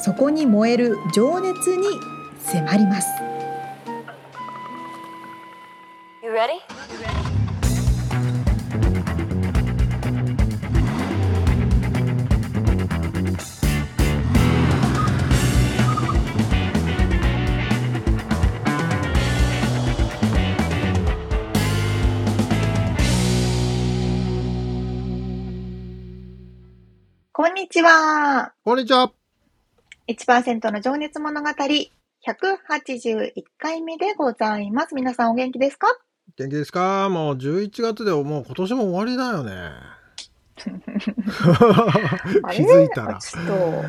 そこに燃える情熱に迫ります。You ready? こんにちは。こんにちは。1%の情熱物語181回目でございます。皆さんお元気ですか？元気ですか？もう11月でもう今年も終わりだよね。気づいたら。ちょっと、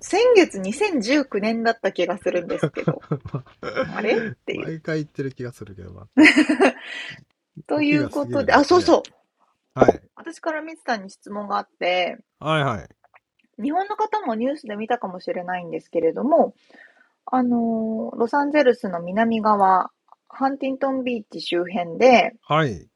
先月2019年だった気がするんですけど。あれ？っていう。毎回言ってる気がするけど。ということで、あ、そうそう。はい。私からミツさんに質問があって。はいはい。日本の方もニュースで見たかもしれないんですけれども、あのロサンゼルスの南側、ハンティントンビーチ周辺で、はい。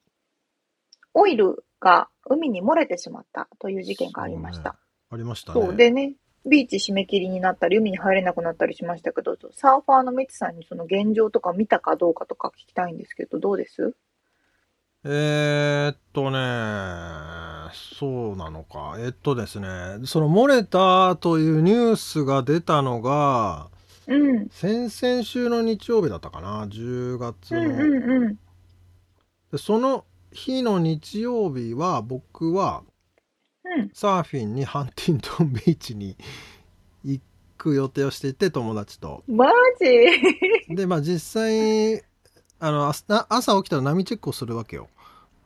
オイルが海に漏れてしまったという事件がありました。ね、ありましたね。そうでね、ビーチ締め切りになったり、海に入れなくなったりしましたけど、サーファーのミツさんにその現状とか見たかどうかとか聞きたいんですけど、どうです？えーっとね、そうなのか。えっとですね、その漏れたというニュースが出たのが、うん。先々週の日曜日だったかな、10月うんの。うんうん。で、その日の日曜日は、僕はうん。サーフィンにハンティントンビーチに行く予定をしていて、友達と。マジ？で、まあ実際、あの、朝起きたら波チェックをするわけよ。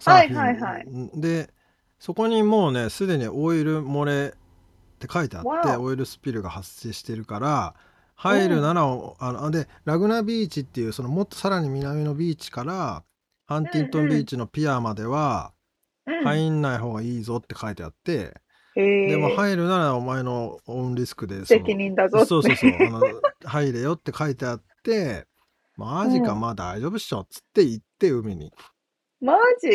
はいはいはい。でそこにもうねすでにオイル漏れって書いてあってオイルスピルが発生してるから入るなら、あのでラグナビーチっていうそのもっとさらに南のビーチからハンティントンビーチのピアまでは入んない方がいいぞって書いてあって、でも入るならお前のオンリスクで責任だぞそうそうそうあの入れよって書いてあってマジか、まあ大丈夫っしょっつって行って海にマジ？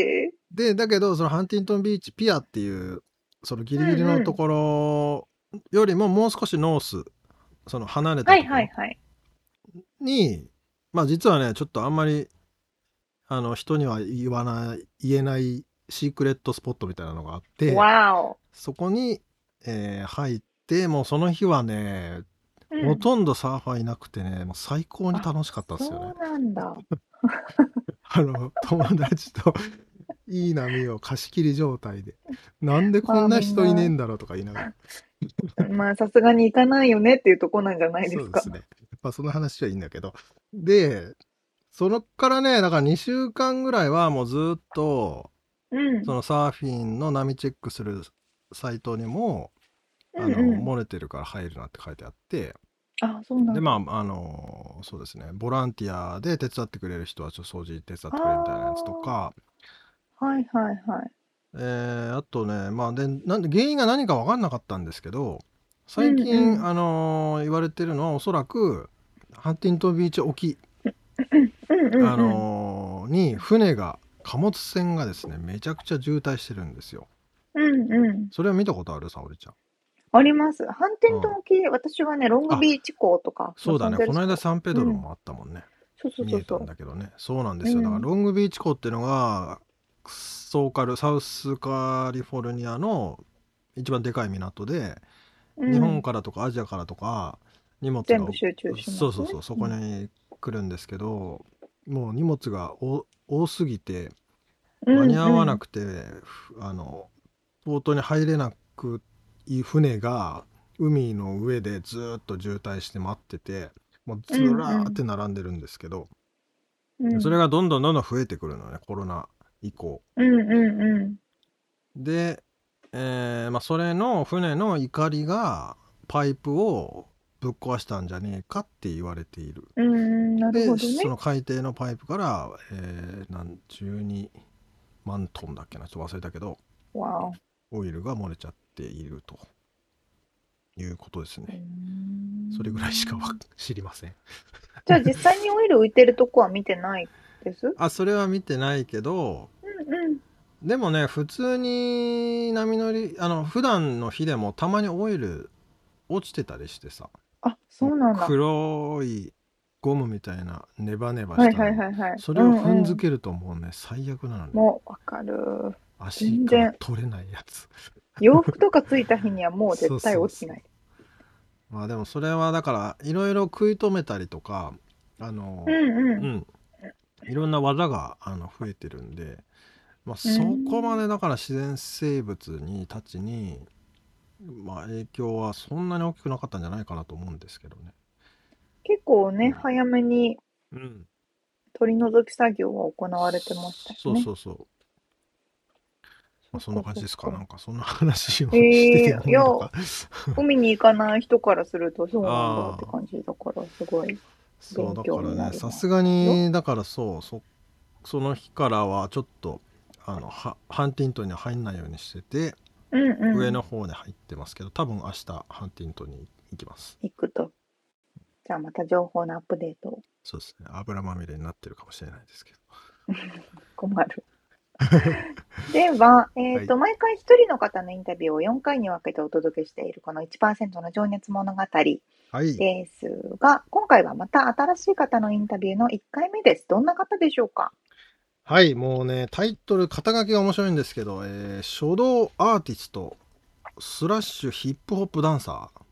で、だけど、そのハンティントンビーチピアっていう、そのギリギリのところよりももう少しノース、その離れたところに、はいはい。はい、まあ実はね、ちょっとあんまり、あの、人には言わない、言えないシークレットスポットみたいなのがあって、そこに、えー、入って、もうその日はね、うん、ほとんどサーファーいなくてね、もう最高に楽しかったですよね。そうなんだ。あの、友達といい波を貸し切り状態で、なんでこんな人いねえんだろうとか言いながら。まあ、さすがに行かないよねっていうとこなんじゃないですか。そうですね。やっぱその話はいいんだけど。で、そのからね、だから2週間ぐらいはもうずっと、うん、そのサーフィンの波チェックするサイトにも、あの、うんうん、漏れてるから入るなって書いてあって、あ、そうなんで、まあ、あの、そうですね、ボランティアで手伝ってくれる人はちょっと掃除手伝ってくれるみたいなやつとか、はいはいはい。えー、あとね、まあ、で、なんで原因が何か分かんなかったんですけど、最近、うんうん、あのー、言われてるのはおそらくハンティントンビーチ沖、あのー、に船が貨物船がですねめちゃくちゃ渋滞してるんですよ。うんうん。それは見たことある沙織ちゃん。あります。ハンテントン沖、うん、私はね、ロングビーチ港とか。そうだね、この間サンペドロもあったもんね。うん、そうそうそうそう。だけどね、そうなんですよ。だからロングビーチ港っていうのが、ソーカル、サウスカリフォルニアの一番でかい港で、うん、日本からとかアジアからとか荷物が全部集中します、ね、そうそうそうそこに来るんですけど、もう荷物が多すぎて間に合わなくて、うんうん、あのポートに入れなく船が海の上でずっと渋滞して待っててもうずらーって並んでるんですけど、うん。うん、それがどんどんどんどん増えてくるのねコロナ以降。うんうんうん、で、えーまあ、それの船の怒りがパイプをぶっ壊したんじゃねえかって言われている。うんなるでほどね。その海底のパイプから、えー、なん12万トンだっけなちょっと忘れたけどわオイルが漏れちゃっていると。いうことですおね。それぐらいしかわ知りません。じゃあ実際にオイル浮いてるとこは見てないです？あそれは見てないけどうんうん。でもね普通に波乗りあの普段の日でもたまにオイル落ちてたりしてさ。あそうなんだ。黒いゴムみたいなネバネバした。の、はいはいはいはい。それを踏んづけけるともうね、最悪なのね。もうわかる。足全然。から取れないやつ洋服とかついた日にはもう絶対落ちない。まあでもそれはだからいろいろ食い止めたりとかあのうんうん。うん。いろんな技があの増えてるんで、まあ、そこまでだから自然生物にたちに、まあ、影響はそんなに大きくなかったんじゃないかなと思うんですけどね。結構ね早めにうん、取り除き作業が行われてましたよね。そうそうそう。まあ、そんな感じですか。なんかそんな話をえーしてて思うのか。海に行かない人からするとそうなんだって感じだからすごいそうだからねさすがにだからそうそその日からはちょっとあのはハンティントンには入んないようにしてて、うんうん。上の方に入ってますけど多分明日ハンティントンに行きます。行くと。じゃあまた情報のアップデートを。そうですね。油まみれになってるかもしれないですけど。困る では、えーと毎回一人の方のインタビューを4回に分けてお届けしているこの1%の情熱物語はい。ですが今回はまた新しい方のインタビューの1回目です。どんな方でしょうか？はいもうねタイトル肩書きが面白いんですけど、えー書道アーティストスラッシュヒップホップダンサー。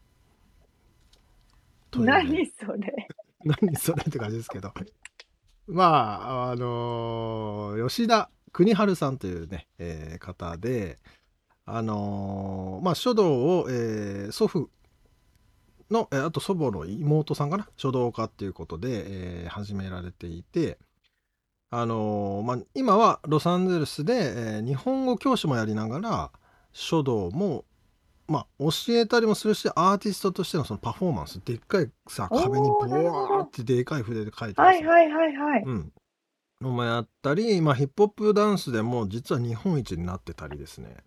ね。何それ？何それって感じですけど。まああのー吉田邦治さんというね、えー方であのーまあ書道を、えー祖父の、えーあと祖母の妹さんかな？書道家っていうことで、えー始められていてあのーまあ、今はロサンゼルスで、えー日本語教師もやりながら書道もまあ、教えたりもするしアーティストとしてのそのパフォーマンスでっかいさ壁にボワーってでかい筆で書いてはいはいはいはい。うん。のもやったり、まあ、ヒップホップダンスでも実は日本一になってたりですね。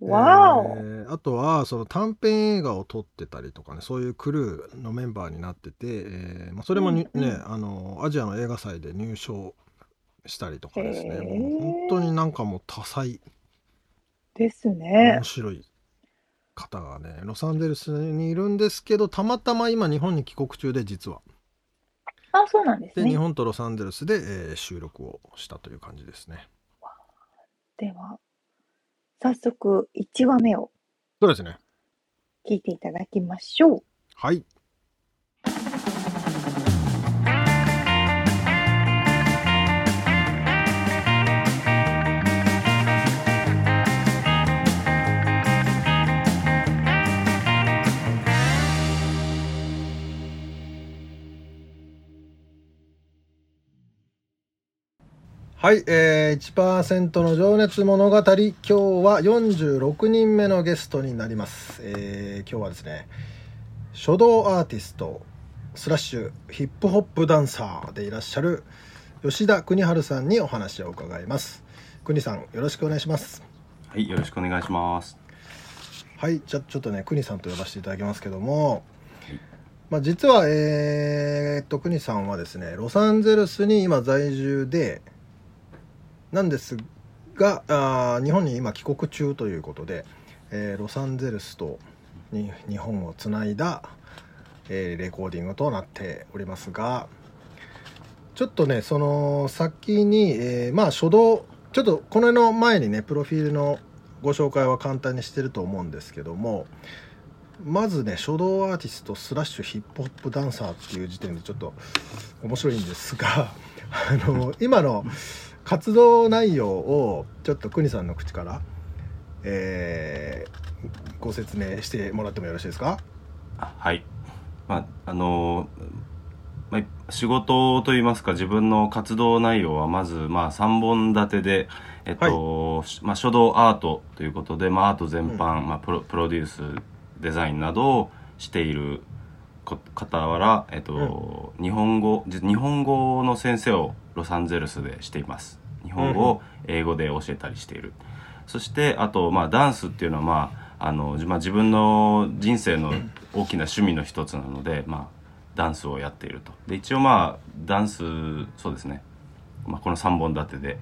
わお、えーあとはその短編映画を撮ってたりとかねそういうクルーのメンバーになってて、えーまあ、それもに、うんうん。ねあのアジアの映画祭で入賞したりとかですね。もう本当になんかもう多彩。ですね。面白い方がねロサンゼルスにいるんですけどたまたま今日本に帰国中で実はあそうなんですね。で日本とロサンゼルスで、えー収録をしたという感じですね。では早速1話目をそうですね。聞いていただきましょう。はいはい、えー、1%の情熱物語。今日は46人目のゲストになります、えー今日はですね書道アーティストスラッシュヒップホップダンサーでいらっしゃる吉田邦治さんにお話を伺います。邦さんよろしくお願いします。はい、よろしくお願いします。はいじゃちょっとね邦さんと呼ばせていただきますけどもはい、まあ、実はえー、っと邦さんはですねロサンゼルスに今在住でなんですがあ日本に今帰国中ということで、えーロサンゼルスとに日本をつないだ、えーレコーディングとなっておりますがちょっとねその先に、えーまあ書道ちょっとこの辺の前にねプロフィールのご紹介は簡単にしてると思うんですけどもまずね書道アーティストスラッシュヒップホップダンサーっていう時点でちょっと面白いんですがあの今の活動内容をちょっと邦さんの口から、えーご説明してもらってもよろしいですか？あはい。まあ、あのまあ、仕事といいますか、自分の活動内容はまず、まあ、3本立てで、えっと、まあ、書道アートということで、まあ、アート全般、まあ、プロ、プロデュース、デザインなどをしている、傍ら、えっと、うん、日本語日本語の先生をロサンゼルスでしています。日本語を英語で教えたりしている、うん、そしてあと、まあ、ダンスっていうのは、まああのまあ、自分の人生の大きな趣味の一つなので、まあ、ダンスをやっていると。で一応まあダンスそうですね、まあ、この3本立てで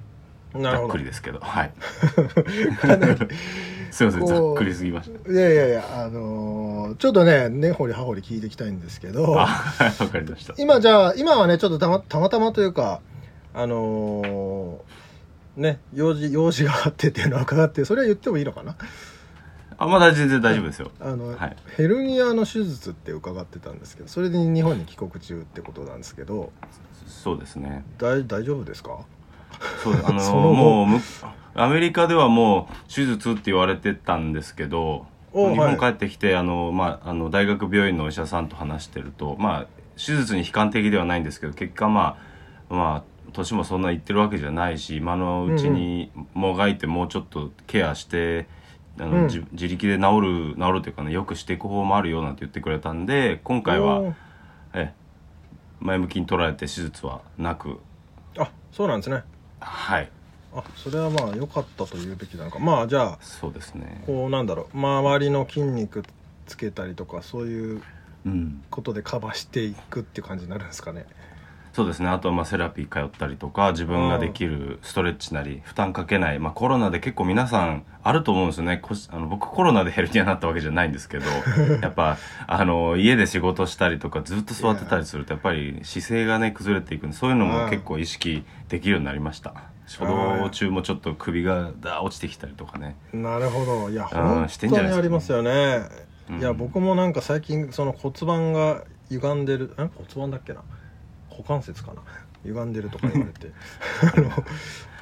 ざっくりですけど。はい。すいませんざっくりすぎました。いやいやいやあのー、ちょっとね根掘り葉掘り聞いていきたいんですけど。わかりました。今じゃあ今はねちょっとたまたまたまというかあのー、ね用事用事があってっていうのは伺ってそれは言ってもいいのかな？あまだ全然大丈夫ですよ。あの、はい、ヘルニアの手術って伺ってたんですけどそれで日本に帰国中ってことなんですけど。そうですね。大大丈夫ですか？そうあの もうアメリカではもう手術って言われてたんですけど日本帰ってきて、はい、あのまあ、あの大学病院のお医者さんと話してると、まあ、手術に悲観的ではないんですけど結果まあまあ年もそんな言ってるわけじゃないし今のうちにもがいてもうちょっとケアして、あの、うん、自力で治る治るというかねよくしていく方もあるよなんて言ってくれたんで今回はえ前向きに捉えて手術はなく。あそうなんですねはい。あそれはまあ良かったと言うべきなのか。まあじゃあそうですね。こうなんだろう。周りの筋肉つけたりとかそういうことでカバーしていくっていう感じになるんですかね、うんそうですね。あとはまあセラピー通ったりとか自分ができるストレッチなり負担かけない、まあ、コロナで結構皆さんあると思うんですよね。あの僕コロナでヘルニアになったわけじゃないんですけど やっぱあの家で仕事したりとかずっと座ってたりするとやっぱり姿勢がね崩れていくんでそういうのも結構意識できるようになりました。初動中もちょっと首がだ落ちてきたりとかね。なるほど。いや本当にありますよね、いや僕もなんか最近その骨盤が歪んでるん？骨盤だっけな？股関節かな？歪んでるとか言われて。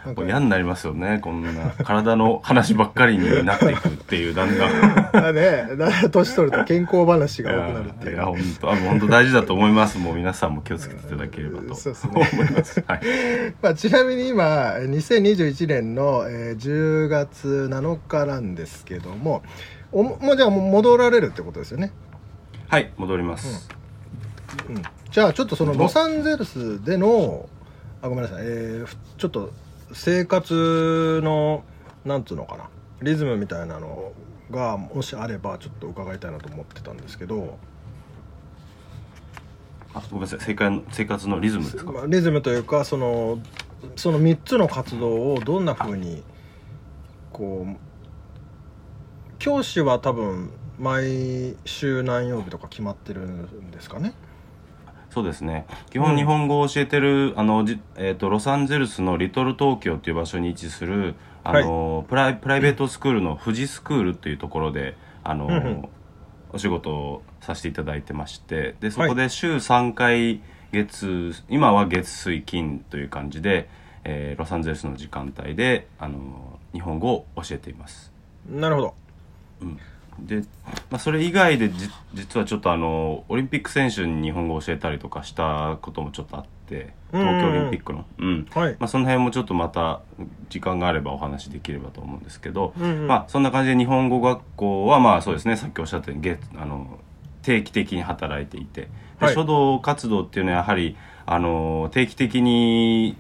なんか。嫌になりますよねこんな。体の話ばっかりになっていくっていうだんだんね年取ると健康話が多くなるっていう。いや本当あ本当大事だと思います。もう皆さんも気をつけていただければと。思います、はい。まあ、ちなみに今2021年の、えー、10月7日なんですけどもおもうじゃあ戻られるってことですよね？はい戻ります、うん、うんじゃあちょっとそのロサンゼルスでのあごめんなさい、えー、ちょっと生活のなんつうのかな。リズムみたいなのがもしあればちょっと伺いたいなと思ってたんですけど。あごめんなさい。生活生活のリズムですか、リズムというかそのその3つの活動をどんなふうにこう教師は多分毎週何曜日とか決まってるんですかねそうですね。基本日本語を教えてる、あのえーと、ロサンゼルスのリトル東京っていう場所に位置するあの、はい、プライプライベートスクールの富士スクールっていうところであの、うん、お仕事をさせていただいてましてでそこで週3回月今は月水金という感じで、えー、ロサンゼルスの時間帯であの日本語を教えています。なるほど、うんで、まあ、それ以外でじ実はちょっとあのオリンピック選手に日本語を教えたりとかしたこともちょっとあって東京オリンピックの、うん、はい、まあ、その辺もちょっとまた時間があればお話できればと思うんですけど、うんうん、まあ、そんな感じで日本語学校はまあそうですねさっきおっしゃったようにあの定期的に働いていて。で、書道活動っていうのはやはりあの定期的に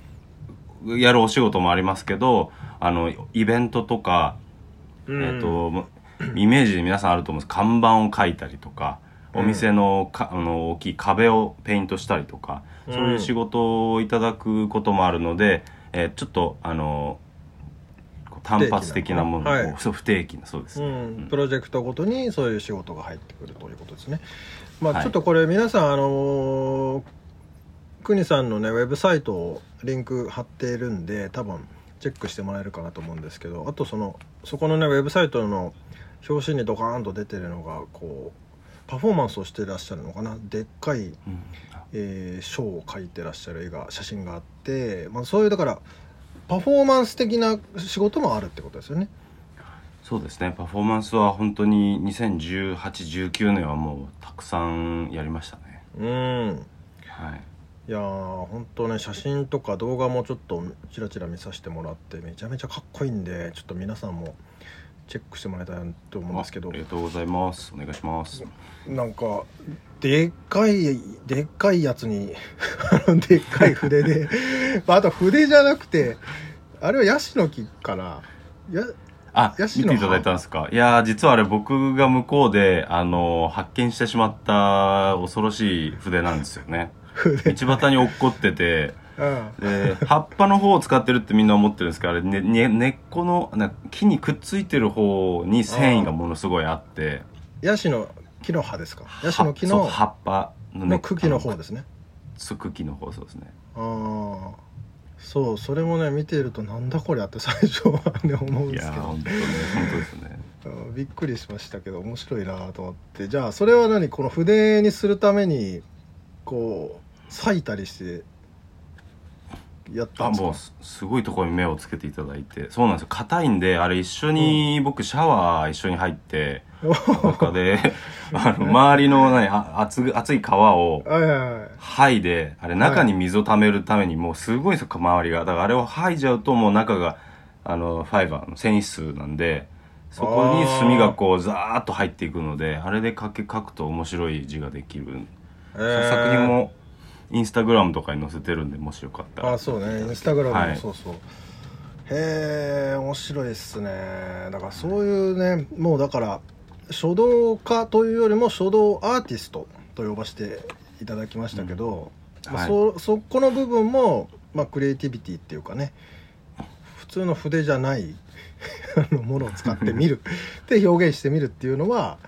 やるお仕事もありますけどあのイベントとか、うん、えっとイメージで皆さんあると思うんです。看板を描いたりとかお店のか、あの大きい壁をペイントしたりとかそういう仕事をいただくこともあるので、えー、ちょっとあの単発的なものを、はい、そう不定期なそうです、うん、プロジェクトごとにそういう仕事が入ってくるということですね。まあ、ちょっとこれ皆さん、あの国さんのねウェブサイトをリンク貼っているんで多分チェックしてもらえるかなと思うんですけどあとそのそこのねウェブサイトの表紙にドカーンと出てるのがこうパフォーマンスをしてらっしゃるのかな？でっかい、うん、えー、書を描いてらっしゃる絵が写真があって、まあ、そういうだからパフォーマンス的な仕事もあるってことですよね。そうですね。パフォーマンスは本当に201819年はもうたくさんやりましたね。うん、はい。いやー本当ね写真とか動画もちょっとちらちら見させてもらってめちゃめちゃかっこいいんでちょっと皆さんもチェックしてもらいたいと思うんですけど。ありがとうございます。お願いします。なんかでっかいでっかいやつに でっかい筆で。まああと筆じゃなくてあれはヤシの木かなやあヤシの葉？見ていただいたんですか？いやー実はあれ僕が向こうであのー発見してしまった恐ろしい筆なんですよね。筆。道端に落っこっててうんで葉っぱの方を使ってるってみんな思ってるんですけどあれ、ねね、根っこのな木にくっついてる方に繊維がものすごいあって。ヤシの木の葉ですか？ヤシの木のそう葉っぱの,、の茎の方でですね。す茎の方そうですね。ああそうそれもね見ているとなんだこりゃって最初はね思うんいですけど。本当ね本当ですね。うんびっくりしましたけど面白いなと思って。じゃあそれは何？この筆にするためにこう裂いたりしてやったあんですか？もうすすごいところに目をつけていただいて。そうなんですよ。硬いんであれ一緒に、僕シャワー一緒に入って中で あの周りの熱ぐ熱い川を剥いであれ中に水を溜めるためにもうすごいんですよ周りが。だからあれを剥いじゃうともう中があのファイバーの繊維質なんでそこに墨がこうザーッと入っていくのであれで書け書くと面白い字ができる、えー。作品もインスタグラムとかに載せてるんでもしよかったら。あそうね。インスタグラムはい。もそうそう、へえ面白いっすね。だからそういうねもうだから書道家というよりも書道アーティストと呼ばせていただきましたけど、まあはい。そそこの部分も、まあ、クリエイティビティっていうかね普通の筆じゃない ものを使ってみる で表現してみるっていうのは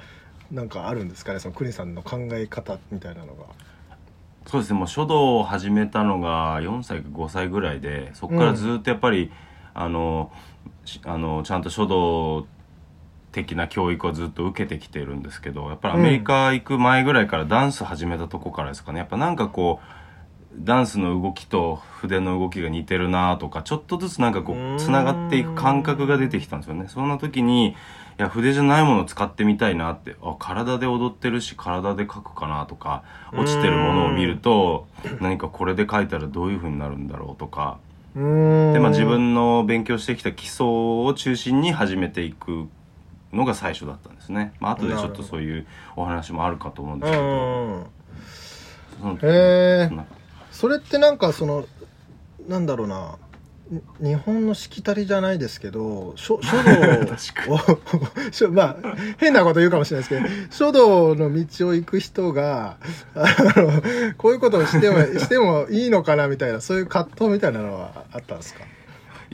なんかあるんですかねその国さんの考え方みたいなのが。そうですね。もう書道を始めたのが4歳か5歳ぐらいでそこからずっとやっぱり、あのあのちゃんと書道的な教育をずっと受けてきてるんですけどやっぱりアメリカ行く前ぐらいからダンス始めたとこからですかね。やっぱなんかこうダンスの動きと筆の動きが似てるなとかちょっとずつなんかこうつながっていく感覚が出てきたんですよね。そんな時にいや筆じゃないものを使ってみたいなってあ体で踊ってるし体で描くかなとか落ちてるものを見ると何かこれで描いたらどういう風になるんだろうとか。で、まあ、自分の勉強してきた基礎を中心に始めていくのが最初だったんですね、まあ後でちょっとそういうお話もあるかと思うんですけど、うんそのへーそれってなんかそのなんだろうなに日本のしきたりじゃないですけど書書道を 書まあ変なこと言うかもしれないですけど書道の道を行く人があのこういうことをしてもしてもいいのかなみたいなそういう葛藤みたいなのはあったんですか？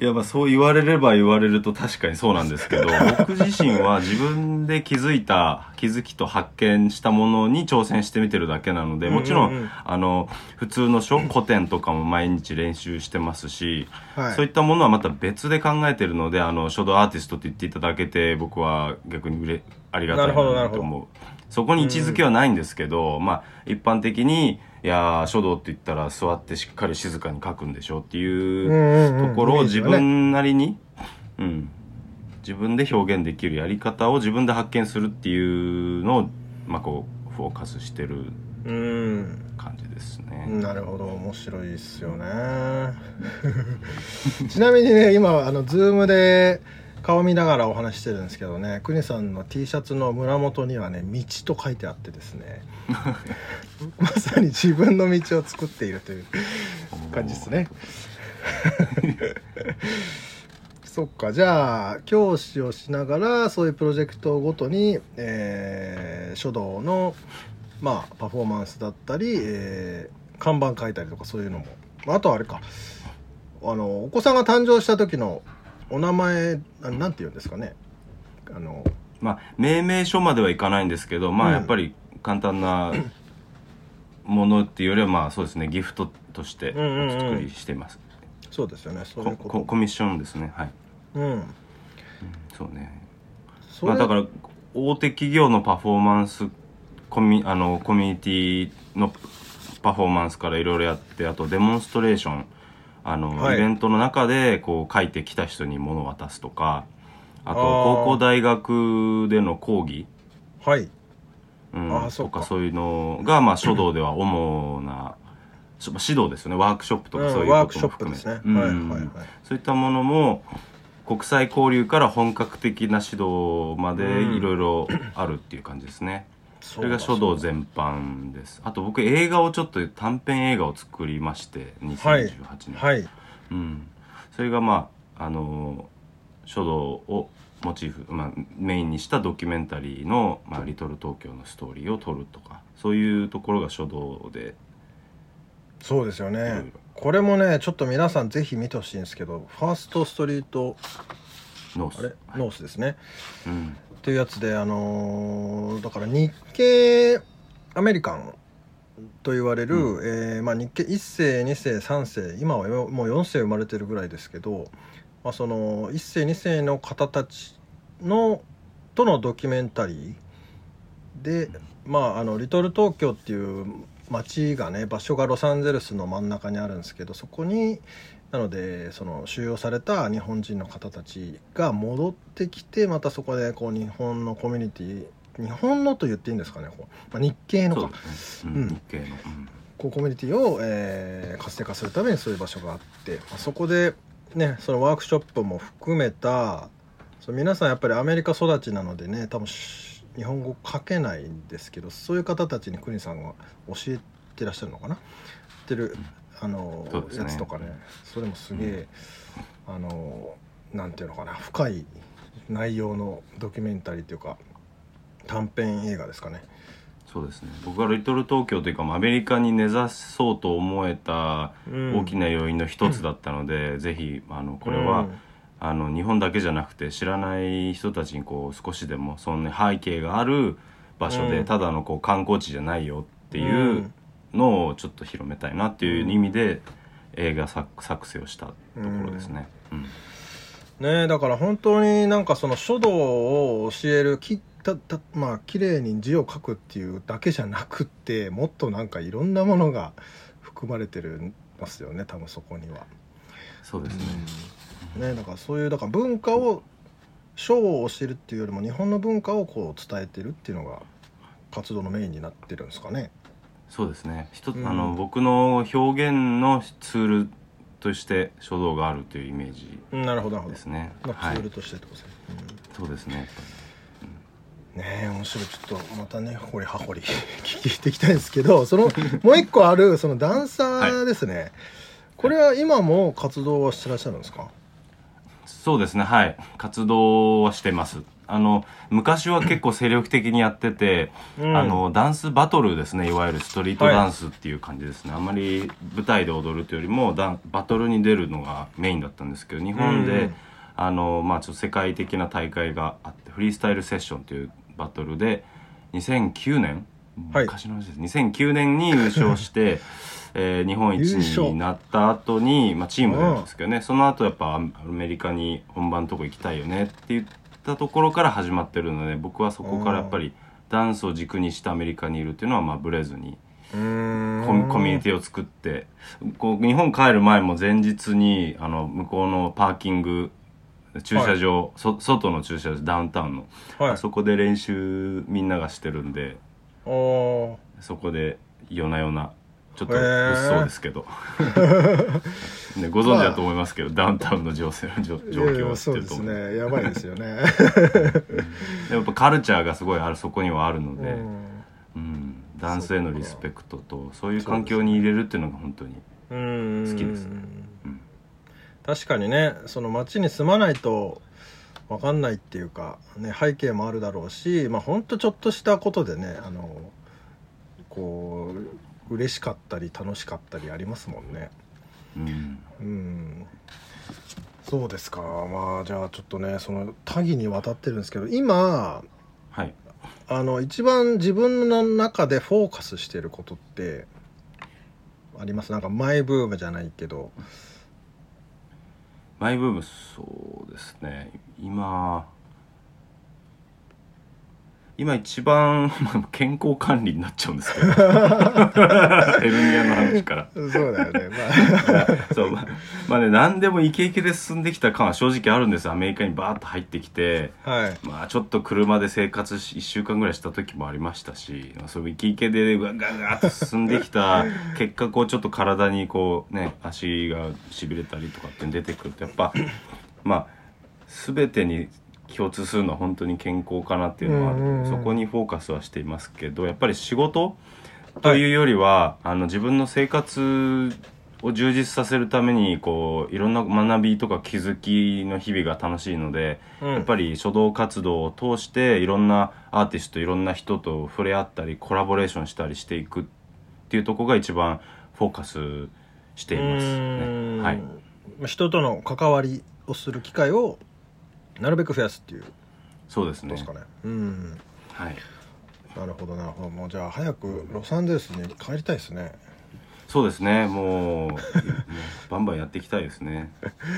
いやまあそう言われれば言われると確かにそうなんですけど 僕自身は自分で気づいた気づきと発見したものに挑戦してみてるだけなのでもちろん,、うん。うんうんあの普通の書 古典とかも毎日練習してますし、はい。そういったものはまた別で考えてるのであの書道アーティストって言っていただけて僕は逆にうれありがたいなと思う。そこに位置づけはないんですけど、まあ一般的にいやー書道って言ったら座ってしっかり静かに書くんでしょっていうところを自分なりに、うん、自分で表現できるやり方を自分で発見するっていうのを、まあ、こうフォーカスしてるうん。感じですね。なるほど面白いですよね。ちなみにね今あのズームで顔見ながらお話ししてるんですけどね国さんの T シャツの胸元にはね「道」と書いてあってですね まさに自分の道を作っているという感じですね。そっかじゃあ教師をしながらそういうプロジェクトごとに、えー書道のまあパフォーマンスだったり、えー看板書いたりとかそういうのも。あとあれかあのお子さんが誕生した時のお名前あなんて言うんですかねあのまあ、命名書まではいかないんですけど、まうんあ、やっぱり簡単な ものっていうよりは、まあ、そうですね、ギフトとしてお作りしています。そうですよねそういコうことココミッションですね。はい。うんそうね。まあ、だから、大手企業のパフォーマンス、コミあのコミュニティのパフォーマンスからいろいろやって、あとデモンストレーション、あの、はい。イベントの中で、こう、書いてきた人に物を渡すとか、あと、高校大学での講義、はい。うん、あーそうか。とかそういうのが、まあ、書道では主な、し指導ですよね。ワークショップとかうんそういうことも含めうん。そういったものも国際交流から本格的な指導までいろいろあるっていう感じですね。それが書道全般です。あと僕映画をちょっと短編映画を作りまして2018年。はい。うん。それがまああの書道をモチーフ、まあ、メインにしたドキュメンタリーの、まあ、リトル東京のストーリーを撮るとかそういうところが書道で。そうですよね、これもねちょっと皆さんぜひ見てほしいんですけど First Street North。North ですね、うん、っていうやつであのー、だから日系アメリカンと言われる、うん、えー、まあ、日系1世2世3世今はもう4世生まれてるぐらいですけど、まあ、その1世2世の方たちのとのドキュメンタリーで、まあ、あのリトル東京っていう町がね場所がロサンゼルスの真ん中にあるんですけどそこになのでその収容された日本人の方たちが戻ってきてまたそこでこう日本のコミュニティ日本のと言っていいんですかねこう、まあ、日系のか、ね。うん、日系の、うん、こうコミュニティを、えー、活性化するためにそういう場所があって、まあ、そこでねそのワークショップも含めたそ皆さんやっぱりアメリカ育ちなのでね多分日本語書けないんですけどそういう方たちに国さんが教えてらっしゃるのかな？ってるあの、ね、やつとかね。それもすげえ、うん、あのなんていうのかな深い内容のドキュメンタリーというか短編映画ですかね。そうですね。僕は「リトル東京」というかアメリカに根ざそうと思えた大きな要因の一つだったので、うん、ぜひあのこれは、うん。あの日本だけじゃなくて知らない人たちにこう少しでもその、ね、背景がある場所で、ただのこう観光地じゃないよっていうのをちょっと広めたいなっていう意味で映画作作成をしたところですね。うんねだから本当になんかその書道を教えるきたたまあ綺麗に字を書くっていうだけじゃなくってもっとなんかいろんなものが含まれてるますよね多分そこには。そうですね、ねだからそういうだから文化を書を教えるっていうよりも日本の文化をこう伝えてるっていうのが活動のメインになってるんですかね。そうですね一つ、うん、あの僕の表現のツールとして書道があるというイメージなるほどですね。まあ、ツールとしてってことですね。うん、そうですね。ねえ面白いちょっとまたね掘り葉掘り聞いていきたいんですけどそのもう一個あるそのダンサーですね、はい、これは今も活動はしてらっしゃるんですか？そうですね、はい。活動はしてます。あの、昔は結構精力的にやってて、うん、あの、ダンスバトルですね、いわゆるストリートダンスっていう感じですね。はい、あんまり舞台で踊るというよりもダバトルに出るのがメインだったんですけど、日本で、うん、あの、まあちょっと世界的な大会があって、フリースタイルセッションというバトルで、2009年、昔の話です。2009年に優勝して、えー、日本一になった後に、まあ、チームなんですけどね、その後やっぱアメリカに本番のとこ行きたいよねって言ったところから始まってるので僕はそこからやっぱりダンスを軸にしてアメリカにいるっていうのはまあブレずに。コミュニティを作ってこう日本帰る前も前日にあの向こうのパーキング駐車場、はい、そ外の駐車場ダウンタウンの、はい、そこで練習みんながしてるんでそこで夜な夜なちょっと物騒ですけど、ね、ご存知だと思いますけど、まあ、ダウンタウンの情勢の状況はそうですね。やばいですよね。やっぱカルチャーがすごいあるそこにはあるので、うん、男性のリスペクトとそういう環境に入れるっていうのが本当に好きです。ね、うん、確かにねその街に住まないと分かんないっていうか、ね、背景もあるだろうしまあほんとちょっとしたことでねあのこう嬉しかったり楽しかったりありますもんね。うん、うん、そうですか。まあじゃあちょっとねその多岐にわたってるんですけど今、はい、あの一番自分の中でフォーカスしてることってあります？なんかマイブームじゃないけど。マイブームそうですね。今今一番健康管理になっちゃうんですけど。ヘルニアの話から。そうだよね。まあ。そう。まあ、まあね何でもイケイケで進んできた感は正直あるんですアメリカにバーッと入ってきて、はい、まあちょっと車で生活し1週間ぐらいした時もありましたし。そういうイケイケでガンガンガンと進んできた。結果こうちょっと体にこうね足がしびれたりとかって出てくるとやっぱまあ全てに共通するのは本当に健康かなっていうのはある、うんうんうん。そこにフォーカスはしていますけどやっぱり仕事というよりは、あの自分の生活を充実させるためにこういろんな学びとか気づきの日々が楽しいので、うん。やっぱり書道活動を通していろんなアーティストいろんな人と触れ合ったりコラボレーションしたりしていくっていうところが一番フォーカスしていますね。はい、まあ人との関わりをする機会をなるべく増やすっていうこそうですねとですかね。うん。はいなるほどなるほど。もうじゃあ早くロサンゼルスに帰りたいですね。そうですねもうバンバンやっていきたいですね。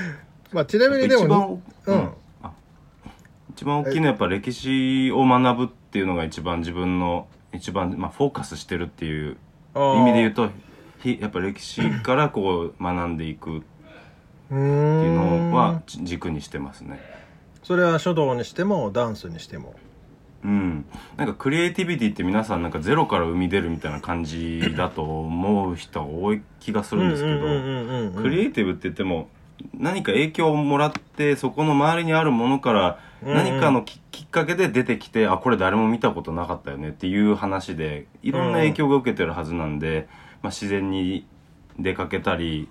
まあちなみにで一も番、うんあ一番大きいのはやっぱ歴史を学ぶっていうのが一番自分の一番、まあ、フォーカスしてるっていう意味で言うとひやっぱ歴史からこう学んでいくっていうんのは軸にしてますね。それは書道にしてもダンスにしても。うん、なんかクリエイティビティって皆さんなんかゼロから生み出るみたいな感じだと思う人が多い気がするんですけどクリエイティブって言っても何か影響をもらってそこの周りにあるものからうん何かのき,、きっかけで出てきてあこれ誰も見たことなかったよねっていう話でいろんな影響が受けてるはずなんで、まあ、自然に出かけたり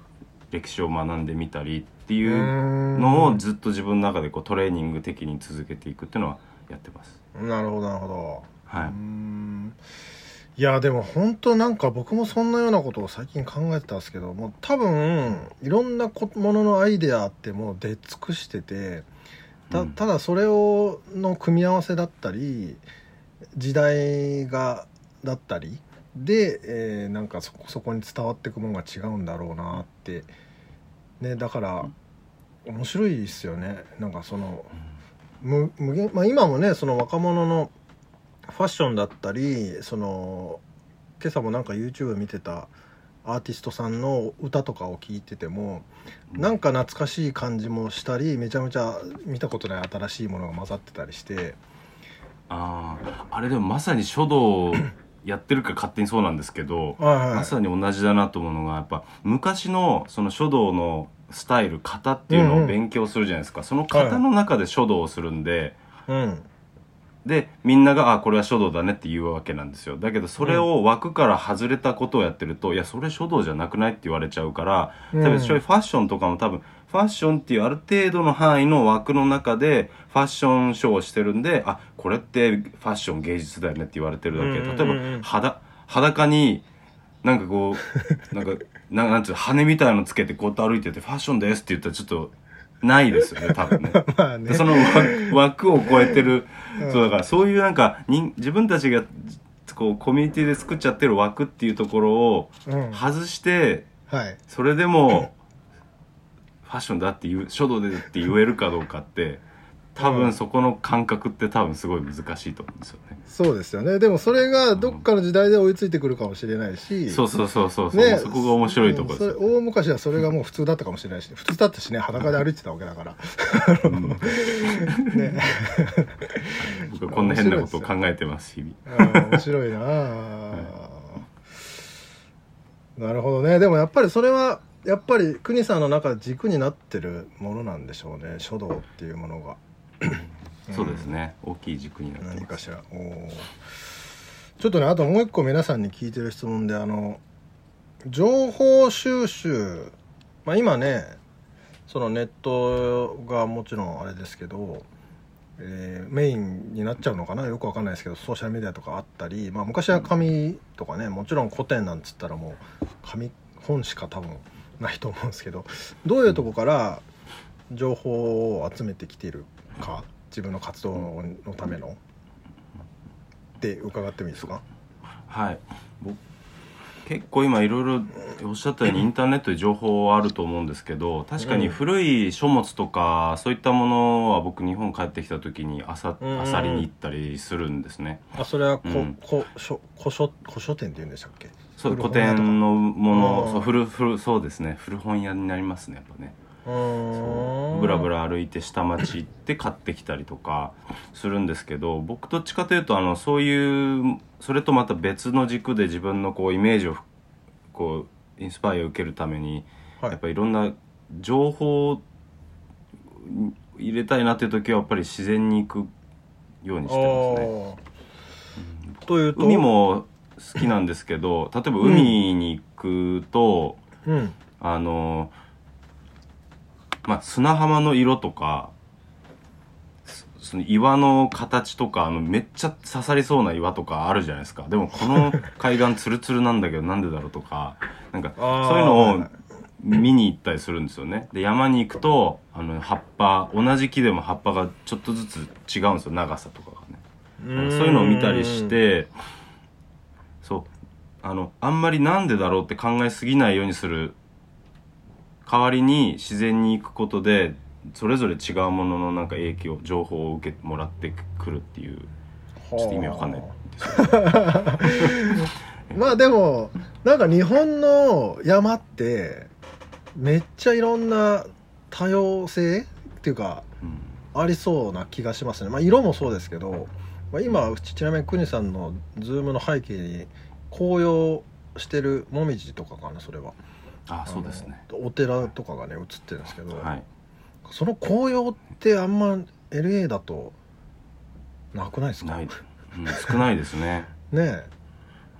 歴史を学んでみたりっていうのをずっと自分の中でこうトレーニング的に続けていくっていうのはやってます。なるほどなるほど。はいいやでも本当なんか僕もそんなようなことを最近考えてたんですけどもう多分いろんなこもののアイデアってもう出尽くしててたうんただそれをの組み合わせだったり時代がだったりで、えーなんかそそこに伝わっていくものが違うんだろうなってねだから面白いですよね。なんかその無無限、まあ、今もねその若者のファッションだったりその今朝もなんか YouTube 見てたアーティストさんの歌とかを聞いててもなんか懐かしい感じもしたりめちゃめちゃ見たことない新しいものが混ざってたりして。あああれでもまさに書道やってるか勝手にそうなんですけど、はいはい。まさに同じだなと思うのがやっぱ昔のその書道のスタイル型っていうのを勉強するじゃないですか、その型の中で書道をするんで、うん。でみんなが「あこれは書道だね」って言うわけなんですよ。だけどそれを枠から外れたことをやってると「いやそれ書道じゃなくない?」って言われちゃうから多うん。分そういうファッションとかも多分ファッションっていうある程度の範囲の枠の中でファッションショーをしてるんであこれってファッション芸術だよねって言われてるだけ。うんうんうん。うん例えば裸裸になんかこう なんかななんつうの羽みたいのつけてこうやって歩いててファッションですって言ったらちょっとないですよね多分ね。まあね。でその枠枠を超えてる、うん。そうだからそういうなんか人自分たちがこうコミュニティで作っちゃってる枠っていうところをうん。外してはい。それでもフ ァッションだって言う書道でって言えるかどうかって多うん。分そこの感覚って多分すごい難しいと思うんですよね。そうですよね。でもそれがどっかの時代で追いついてくるかもしれないし。そうそうそうそうそう、ね。そこが面白いところです大昔はそれがもう普通だったかもしれないし普通だったしね裸で歩いてたわけだから。うん。ね。僕はこんな変なことを考えてます日々。面白い。なあ、なるほどね。でもやっぱりそれはやっぱり国さんの中で軸になってるものなんでしょうね。書道っていうものが。そうですね。大きい軸になって何ます。かしら。おー。ちょっとねあともう一個皆さんに聞いてる質問であの情報収集。まあ今ねそのネットがもちろんあれですけど、えーメインになっちゃうのかな？よくわかんないですけどソーシャルメディアとかあったり、まあ、昔は紙とかねもちろん古典なんつったらもう紙本しか多分ないと思うんですけどどういうとこから情報を集めてきているか自分の活動のためのって伺ってもいいですか？はい。僕結構今いろいろおっしゃったように インターネットで情報あると思うんですけど確かに古い書物とかそういったものは僕日本帰ってきた時にあさあさりに行ったりするんですね。あそれはこ、うん。こ書古書古書店って言うんでしたっけ？そう古典のもうん。のそう古古そうですね。古本屋になりますねやっぱね。うーん。ブラブラ歩いて下町行って買ってきたりとかするんですけど僕どっちかというとあのそういうそれとまた別の軸で自分のこうイメージをこうインスパイアを受けるために、はい。やっぱいろんな情報入れたいなっていう時はやっぱり自然に行くようにしてますね。というと？海も好きなんですけど例えば海に行くと、うん。あのまあ砂浜の色とかそその岩の形とかあのめっちゃ刺さりそうな岩とかあるじゃないですか。でもこの 海岸ツルツルなんだけどなんでだろうとかなんかそういうのを見に行ったりするんですよね。で山に行くとあの葉っぱ同じ木でも葉っぱがちょっとずつ違うんですよ。長さとかがね。そういうのを見たりしてあのあんまりなんでだろうって考えすぎないようにする。代わりに自然に行くことでそれぞれ違うもののなんか影響情報を受けもらってくるっていう。ちょっと意味わかんない まあでもなんか日本の山ってめっちゃいろんな多様性っていうかうん。ありそうな気がしますね。まあ色もそうですけど、まあ、今ちなみに国さんのズームの背景に紅葉してるもみじとかかなそれは。あそうですね。お寺とかがね映ってるんですけど、はい。その紅葉ってあんま LA だとなくないですか？ない、ねうん、少ないですね。え。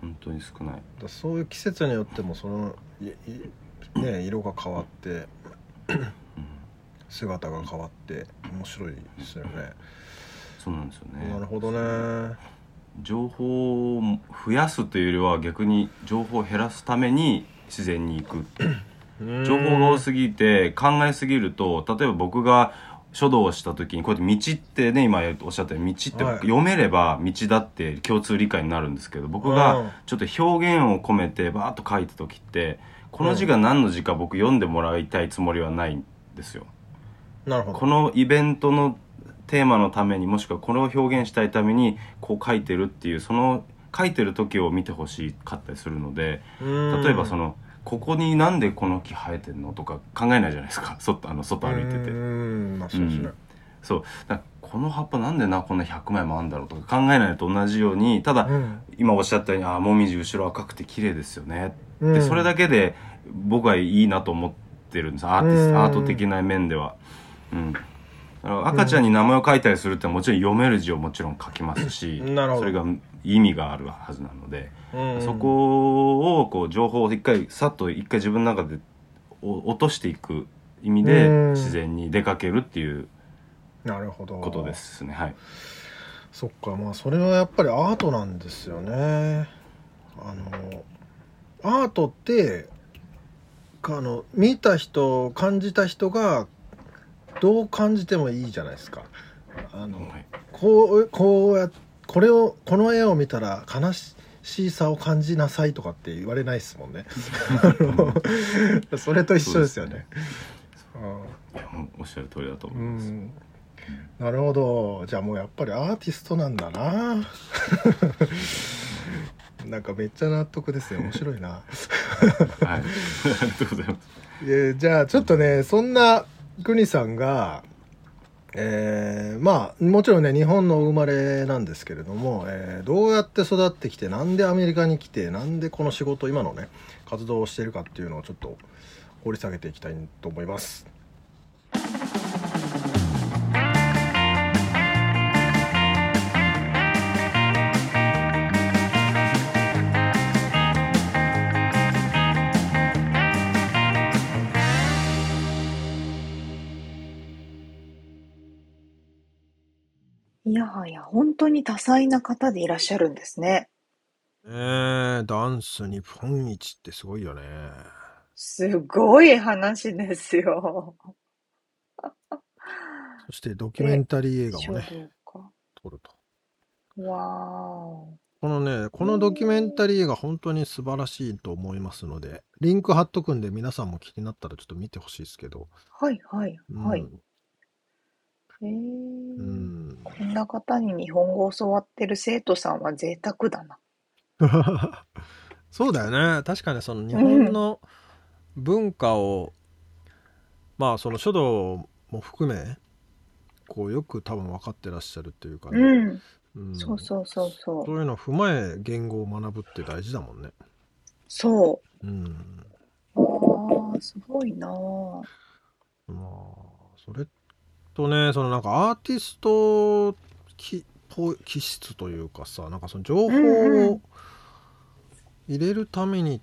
本当に少ない。だそういう季節によってもそのね色が変わって姿が変わって面白いですよね、そうなんですよね。なるほどね情報を増やすというよりは逆に情報を減らすために自然に行く。情報が多すぎて考えすぎると例えば僕が書道をした時にこうやって道ってね今おっしゃったように道ってはい。読めれば道だって共通理解になるんですけど僕うん。がちょっと表現を込めてバーッと書いた時ってこの字が何の字か僕読んでもらいたいつもりはないんですよ。なるほど。このイベントのテーマのためにもしくはこれを表現したいためにこう書いてるっていうその書いてる時を見てほしかったりするので例えばそののここになんでこの木生えてんのとか考えないじゃないですか。外あの外歩いてて。うん。まあそうですね、そう。だこの葉っぱなんでなこんな100枚もあんだろうとか考えないのと同じようにただ、うん。今おっしゃったようにあもみじ後ろ赤くて綺麗ですよね。うん。でそれだけで僕はいいなと思ってるんです。アーティスうん。アート的な面では。うんだから赤ちゃんに名前を書いたりするってもちろん読める字をもちろん書きますし、なるほど。それが意味があるはずなので、うんそこをこう情報を一回さっと一回自分の中でお落としていく意味でうん。自然に出かけるっていうなるほど。ことですね。はい。そっか。まあそれはやっぱりアートなんですよね。あのアートってあの見た人感じた人がどう感じてもいいじゃないですか。あのはい。こうこうやこれをこの絵を見たら悲しさを感じなさいとかって言われないですもんね。それと一緒ですよね。いやもうおっしゃる通りだと思ういます。ん。なるほど。じゃあもうやっぱりアーティストなんだな。なんかめっちゃ納得ですよ。面白いな。はい。ありがとうございます。えーじゃあちょっとねそんな国さんがえーまあもちろんね日本の生まれなんですけれども、えーどうやって育ってきてなんでアメリカに来てなんでこの仕事今のね活動をしてるかっていうのをちょっと掘り下げていきたいと思います。いやはや、本当に多彩な方でいらっしゃるんですね。えー、ダンス日本一ってすごいよね。すごい話ですよ。そしてドキュメンタリー映画もね書道か撮ると。わーお。このね、このドキュメンタリー映画本当に素晴らしいと思いますので、リンク貼っとくんで皆さんも気になったらちょっと見てほしいですけど。はいはいうんはい。へえうん。こんな方に日本語を教わってる生徒さんは贅沢だな。そうだよね。確かにその日本の文化を、まあその書道も含め、こうよく多分分かってらっしゃるっていうかね。うん。うんそうそうそうそう。そういうのを踏まえ言語を学ぶって大事だもんね。そうん。う。ああ、すごいなぁ。まあ、それとねそのなんかアーティスト気気質というかさなんかその情報を入れるために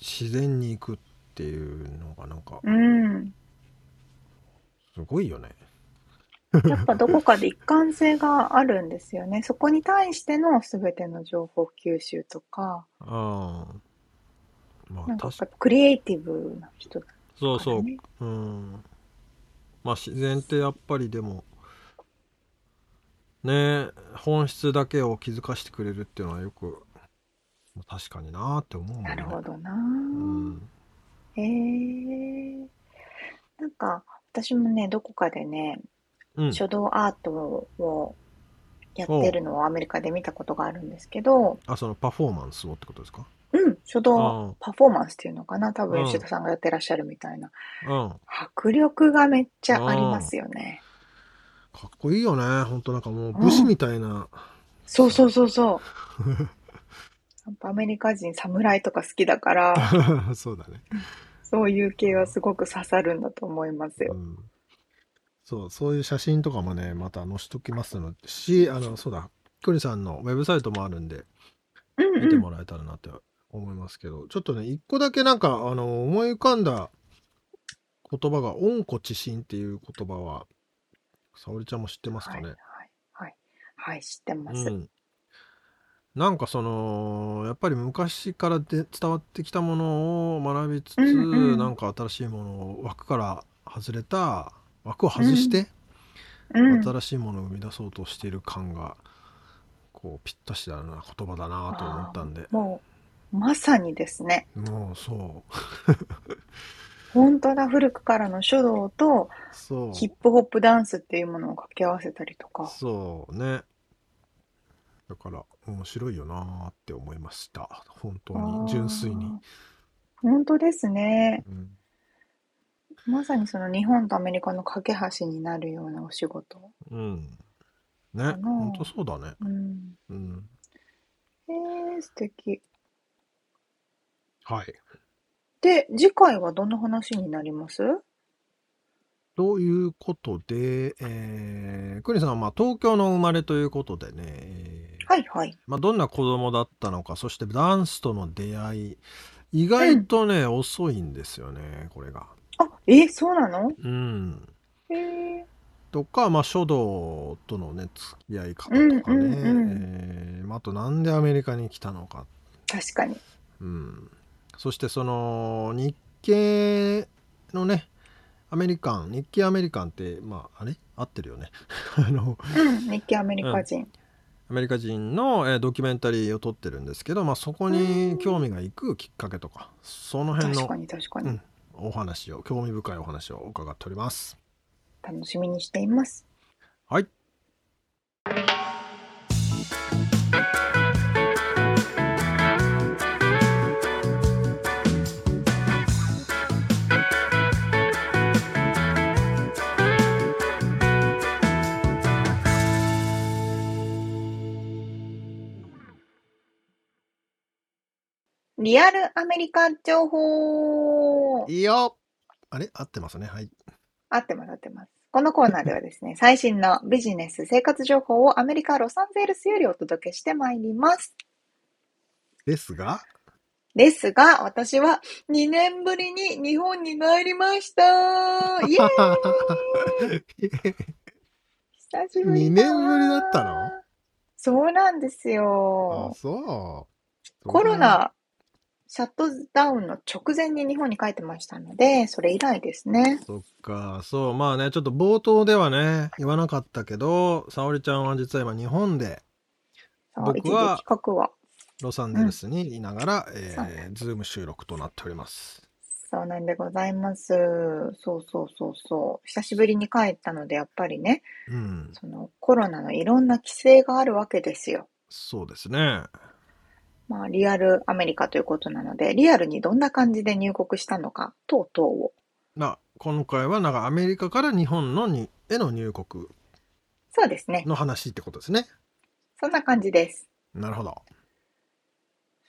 自然に行くっていうのがなんかうん。すごいよね。やっぱどこかで一貫性があるんですよね。そこに対しての全ての情報吸収とか、ああまなんかあ確かクリエイティブな人だかそうそう。うんまあ自然ってやっぱりでもね本質だけを気づかしてくれるっていうのはよく確かになーって思うもんね。なるほどなうんへえ。なんか、私もね、どこかでね、うん書道アートをやってるのをアメリカで見たことがあるんですけど、あそのパフォーマンスをってことですか？うん、書あ道パフォーマンスっていうのかな？多分うん。吉田さんがやってらっしゃるみたいな。うん。迫力がめっちゃありますよね。かっこいいよね。ほんとなんかもう武士みたいな、そうそうそうそう。やっぱアメリカ人、侍とか好きだから、そうだね、そういう系はすごく刺さるんだと思いますよ。うん、そうそういう写真とかもねまた載しときますので。しあのそうだ。クリさんのウェブサイトもあるんで。見てもらえたらなって思いますけど、ちょっとね一個だけなんかあの思い浮かんだ言葉が「温故知新」っていう言葉は沙織ちゃんも知ってますかはい、ね、はい、はい。はい、知ってます。うん、なんかそのやっぱり昔からで伝わってきたものを学びつつ、うんうんなんか新しいものを枠から外れた枠を外して、うん。新しいものを生み出そうとしている感がこうぴったしだな言葉だなと思ったんでもう、まさにですね。もうそう本当だ、古くからの書道とそうヒップホップダンスっていうものを掛け合わせたりとか。そうねだから面白いよなーって思いました本当に純粋に。本当ですね。うん、まさにその日本とアメリカの架け橋になるようなお仕事。うん、ね本当そうだねうん。うんえー、素敵。はい。で、次回はどんな話になります？ということで、えー、クリさんはまあ東京の生まれということでね、えーはいはい。まあ、どんな子供だったのかそしてダンスとの出会い意外とね、遅いんですよねこれが。あ、えー、そうなの？うん、えー、とか、まあ、書道とのね付き合い方とかね、うんうんうん。えーまああとなんでアメリカに来たのか、確かに。うん、そしてその日系のねアメリカン日系アメリカンってまああれ？合ってるよね あのうん、日系アメリカ人。アメリカ人の、えードキュメンタリーを撮ってるんですけど、まあ、そこに興味がいくきっかけとかその辺の確かに確かに。うんお話を興味深いお話を伺っております。楽しみにしています。はいリアルアメリカ情報いいよあれ？合ってますねはい。合ってます合ってます。このコーナーではですね、最新のビジネス生活情報をアメリカ・ロサンゼルスよりお届けしてまいります。ですが？ですが、私は2年ぶりに日本に帰りました。イエーイ久しぶり2年ぶりだったの？そうなんですあよ。そう。コロナシャットダウンの直前に日本に帰ってましたので、それ以来ですね。そっかそうまあねちょっと冒頭ではね言わなかったけど沙織ちゃんは実は今日本で僕は。ロサンゼルスにいながら、そうえー、ズーム収録となっております。そうなんでございます。そうそうそうそう。久しぶりに帰ったので、やっぱりね、うんそのコロナのいろんな規制があるわけですよ。そうですね。まあ、リアルアメリカということなので、リアルにどんな感じで入国したのか、等々を。まあ今回はなんかアメリカから日本のにへの入国そうですね。の話ってことですね。そんな感じです。なるほど。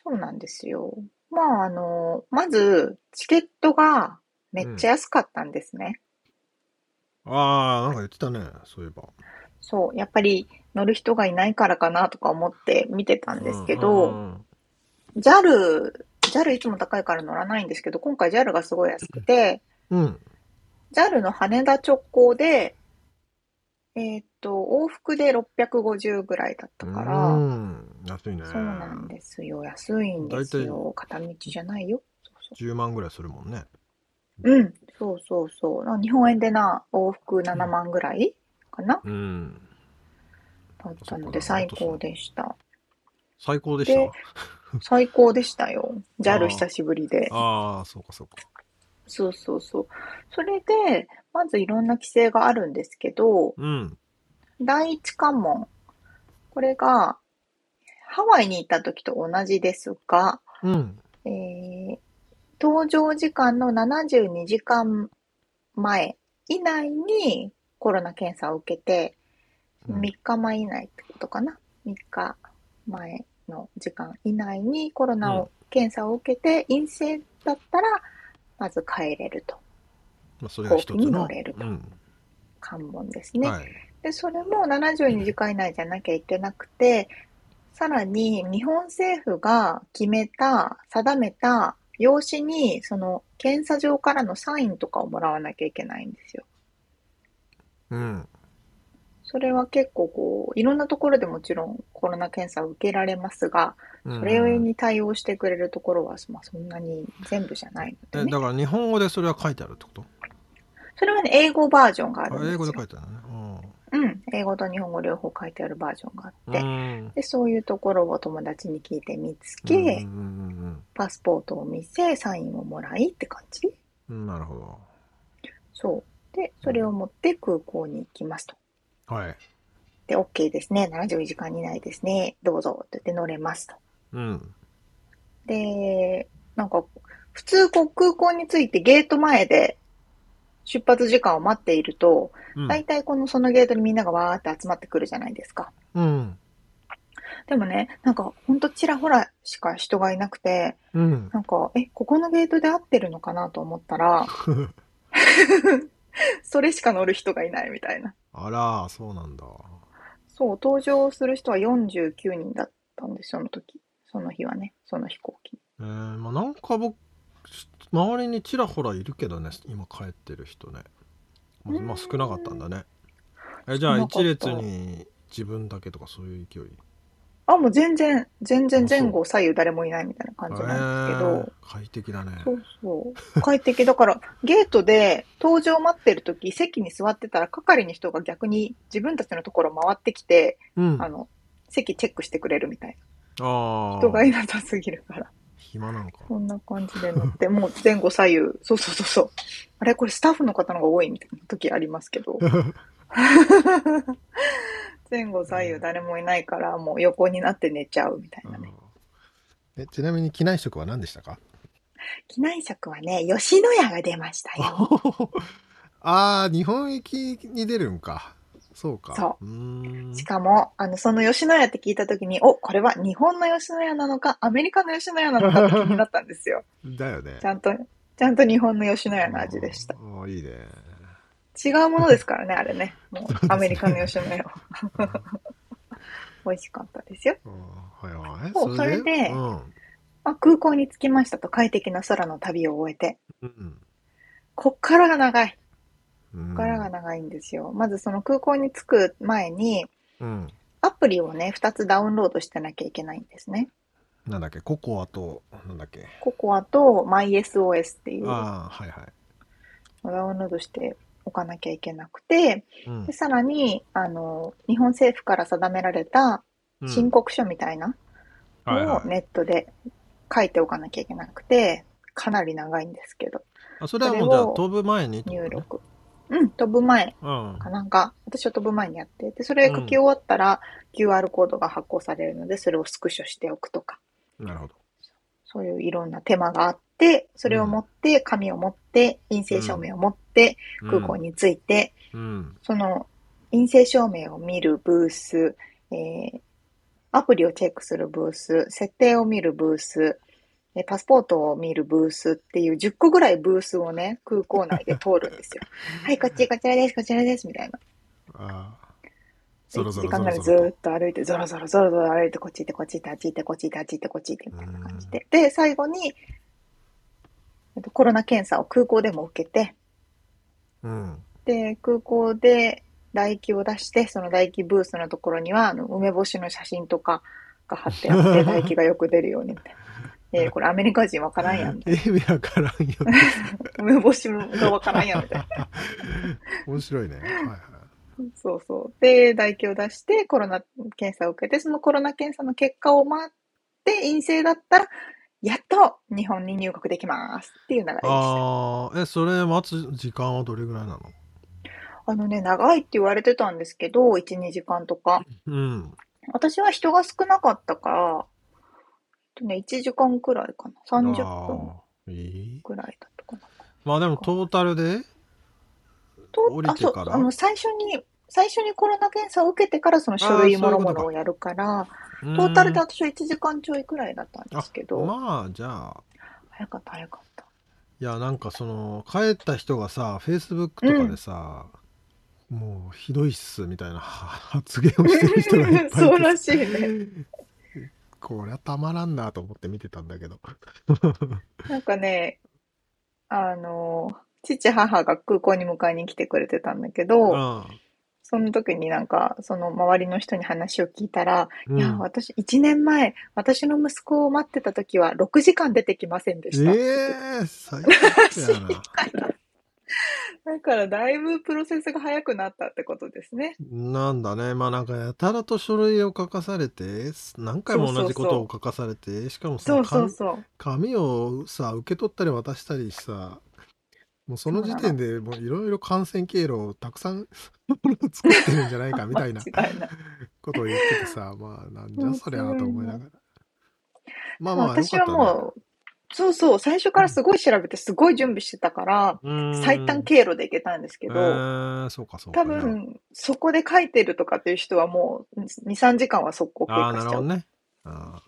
そうなんですよ。まあ、あの、まず、チケットがめっちゃ安かったんですね。ああ、なんか言ってたね、そういえば。そう、やっぱり乗る人がいないからかなとか思って見てたんですけど、うんうんうん JAL、JAL いつも高いから乗らないんですけど、今回 JAL がすごい安くて、うん。JAL の羽田直行で、えーっと、往復で650ぐらいだったから、うん。安いね。そうなんですよ。安いんですよ。片道じゃないよ。そうそ10万ぐらいするもんね。う。うん。そうそうそう。な日本円でな、往復7万ぐらいかな、うん。だったので最高でした。最高でした？で最高でしたよ。あ JAL ー久しぶりで。ああ、そうかそうか。そうそうそう。それで、まずいろんな規制があるんですけど、うん。第一関門。これが、ハワイに行った時と同じですが、うん。えー、搭乗時間の72時間前以内にコロナ検査を受けて、うん3日前以内ってことかな？3日前の時間以内にコロナを、検査を受けて陰性だったら、まず帰れると。まあ、それが一つの。乗れるとうん。関門ですね。はい。で、それも72時間以内じゃなきゃいけなくて、さらに日本政府が決めた、定めた用紙に、その検査場からのサインとかをもらわなきゃいけないんですよ。うん。それは結構こう、いろんなところでもちろんコロナ検査を受けられますが、うんそれに対応してくれるところは、まあ、そんなに全部じゃないのえ、でね。だから日本語でそれは書いてあるってこと？それはね、英語バージョンがああるんですよ。英語で書いてあるね。うん。英語と日本語両方書いてあるバージョンがあって。うん。で、そういうところを友達に聞いて見つけ、うんうんパスポートを見せ、サインをもらいって感じ？なるほど。そう。で、それを持って空港に行きますと。はい。で、OK ですね。72時間以内ですね。どうぞって言って乗れますと。うん。で、なんか、普通こう空港に着いてゲート前で出発時間を待っていると、うん大体このそのゲートにみんながわーって集まってくるじゃないですか。うん。でもね、なんかほんとちらほらしか人がいなくて、うん。なんか、え、ここのゲートで合ってるのかなと思ったら、それしか乗る人がいないみたいな。あら、そうなんだ。そう、登場する人は49人だったんです、その時。その日はね、その飛行機。えー、まあなんか僕、周りにちらほらいるけどね、今帰ってる人ね。まあ、まあ少なかったんだね。え、じゃあ一列に自分だけとかそういう勢い？あ、もう全然、全然前後左右誰もいないみたいな感じなんですけど、えー快適だね。そうそう。快適。だから、ゲートで登場待ってる時、席に座ってたら、係の人が逆に自分たちのところ回ってきて、うん。ああの、席チェックしてくれるみたいあな。ー。人がいなさすぎるから。暇なのか。そんな感じで乗って、もう前後左右、そうそうそうそう。あれこれスタッフの方の方が多いみたいな時ありますけど。前後左右誰もいないから、もう横になって寝ちゃうみたいなね。えちなみに機内食は何でしたか？機内食はね、吉野家が出ましたよ。ああ、日本行きに出るんか。そうか。。そうーん。しかも、あの、その吉野家って聞いた時に、お、これは日本の吉野家なのか、アメリカの吉野家なのかって気になったんですよ。だよねち。ゃんと、ちゃんと日本の吉野家の味でした。ああ、いいね。違うものですからね、あれね。もう、アメリカの吉野家は。美味しかったですよ。はいはい。そうそれでうん。まあ、空港に着きましたと、快適な空の旅を終えて。うん。こっからが長い。うんこっからが長いんですよ。まずその空港に着く前に、うん。アプリをね、2つダウンロードしてなきゃいけないんですね。なんだっけ、ココアと、なんだっけ？ココアと MySOS っていうダああ、はいはい。ウンロードしておかなきゃいけなくて、うんでさらに、あの、日本政府から定められたうん申告書みたいなのを。ネットで書いておかなきゃいけなくて、かなり長いんですけど、あそれはもうじゃあ飛ぶ前に入力。うん、飛ぶ前うん。かなんか、私は飛ぶ前にやって、で、それ書き終わったら QR コードが発行されるので、それをスクショしておくとか、なるほど。そういういろんな手間があって、それを持って、紙を持って、陰性証明を持って、空港に着いて、うん。その陰性証明を見るブース、えーアプリをチェックするブース、設定を見るブース、えパスポートを見るブースっていう10個ぐらいブースをね、空港内で通るんですよ。はい、こっち、こちらです、こちらです、みたいな。ああ。1時間ぐらいずっと歩いて、ぞろぞろぞろぞろ歩いて、こっち行って、こっち行って、あっち行って、こっち行って、あっち行って、こっち行って、みたいな感じで。で、最後に、コロナ検査を空港でも受けて、うん、で、空港で唾液を出して、その唾液ブースのところには、あの、梅干しの写真とかが貼ってあって、唾液がよく出るようにみたいな。えー、これアメリカ人わからんやん。意味わからんよ。梅干しがわからんやんみたいな。面白いね。はいはい。そうそう。で、唾液を出して、コロナ検査を受けて、そのコロナ検査の結果を待って、陰性だったら、やっと日本に入国できますっていう流れでした。ああ、え、それ待つ時間はどれぐらいなの？あのね、長いって言われてたんですけど、1、2時間とか。うん。私は人が少なかったから、とね、1時間くらいかな。30分くらいだったかな。まあでもトータルで降りてからあそうあの最初に、最初にコロナ検査を受けてからその書類もろもろをやるから、トータルで私は1時間ちょいくらいだったんですけど。まあ、じゃあ。早かった早かった。いや、なんかその、帰った人がさ、フェイスブックとかでさ、うん、もうひどいっすみたいな発言をしてる人がいっぱい そうらしいね。こりゃたまらんなと思って見てたんだけど。なんかね、あの、父母が空港に迎えに来てくれてたんだけど、うんその時になんか、その周りの人に話を聞いたら、うん、いや、私、1年前、私の息子を待ってた時は6時間出てきませんでした。ええー、最悪やな。だからだいぶプロセスが早くなったってことですね。なんだね。まあなんかやたらと書類を書かされて、何回も同じことを書かされて、しかもさ、そうそうそう紙をさ、受け取ったり渡したりさ、もうその時点でもういろいろ感染経路をたくさん 作ってるんじゃないかみたいな ことを言っててさ、まあなんじゃそりゃと思いながら。まあまあ、私はもう、そうそう、最初からすごい調べて、すごい準備してたから、最短経路で行けたんですけど、えー、そうかそうか多分、そこで書いてるとかっていう人はもう、2、3時間は速攻経過しちゃう。なるほどね。あ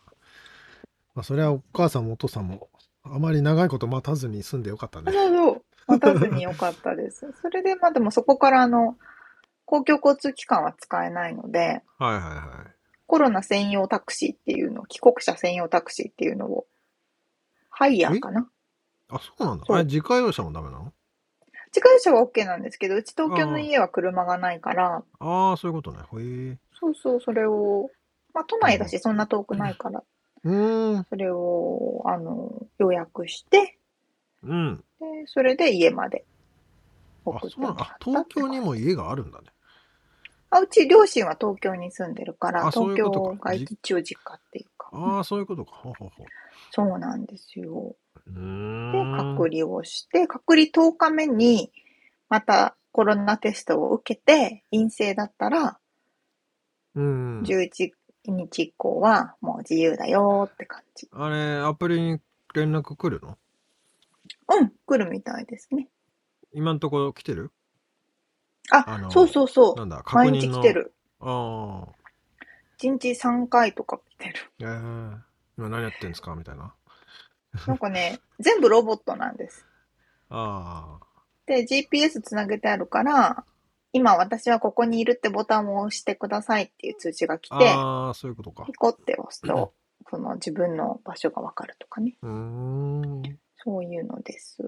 まあ、それはお母さんもお父さんも、あまり長いこと待たずに住んでよかったね。そうそう。待たずによかったです。それで、まあでもそこからあの、公共交通機関は使えないので、はいはいはい。コロナ専用タクシーっていうの、帰国者専用タクシーっていうのを、ハイヤーかな？あ、そうなんだ。あれ、自家用車もダメなの？自家用車は OK なんですけど、うち東京の家は車がないから、ああ、そういうことね。へえ。そうそう、それを、まあ都内だしそんな遠くないから、うん。それを、あの、予約して、うん。で、それで家まで送ってもらったあ、東京にも家があるんだね。あ、うち両親は東京に住んでるから、東京が一応実家っていうか。ああ、そういうことか。ほほほそうなんですよ。で、隔離をして、隔離10日目に、またコロナテストを受けて、陰性だったら、うん。11日以降はもう自由だよって感じ。あれ、アプリに連絡来るの？うん、来るみたいですね。今んところ来てる？あ、あそうそうそう。なんだ、毎日来てる。ああ。1日3回とか来てる。ええー、今何やってんですか？みたいな。なんかね、全部ロボットなんです。ああ。で、GPS つなげてあるから、今私はここにいるってボタンを押してくださいっていう通知が来て、ああ、そういうことか。ピコって押すと、その自分の場所がわかるとかね。うん。そういうのです。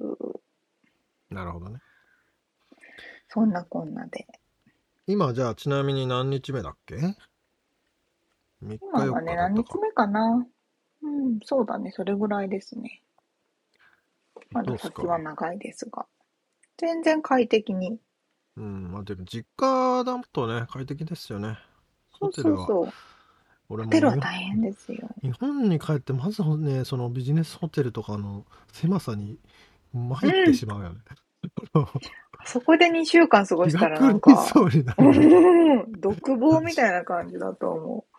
なるほどね。そんなこんなで。今じゃあちなみに何日目だっけ ?3 日今はね、何日目かなうん、そうだね、それぐらいですね。まだ先は長いですが。全然快適に。うん、まあでも実家だとね、快適ですよね。そうそうそう。ホテルは大変ですよ。日本に帰ってまずねそのビジネスホテルとかの狭さに参ってしまうよね。うん、そこで2週間過ごしたらなんか、そうになる独房みたいな感じだと思う。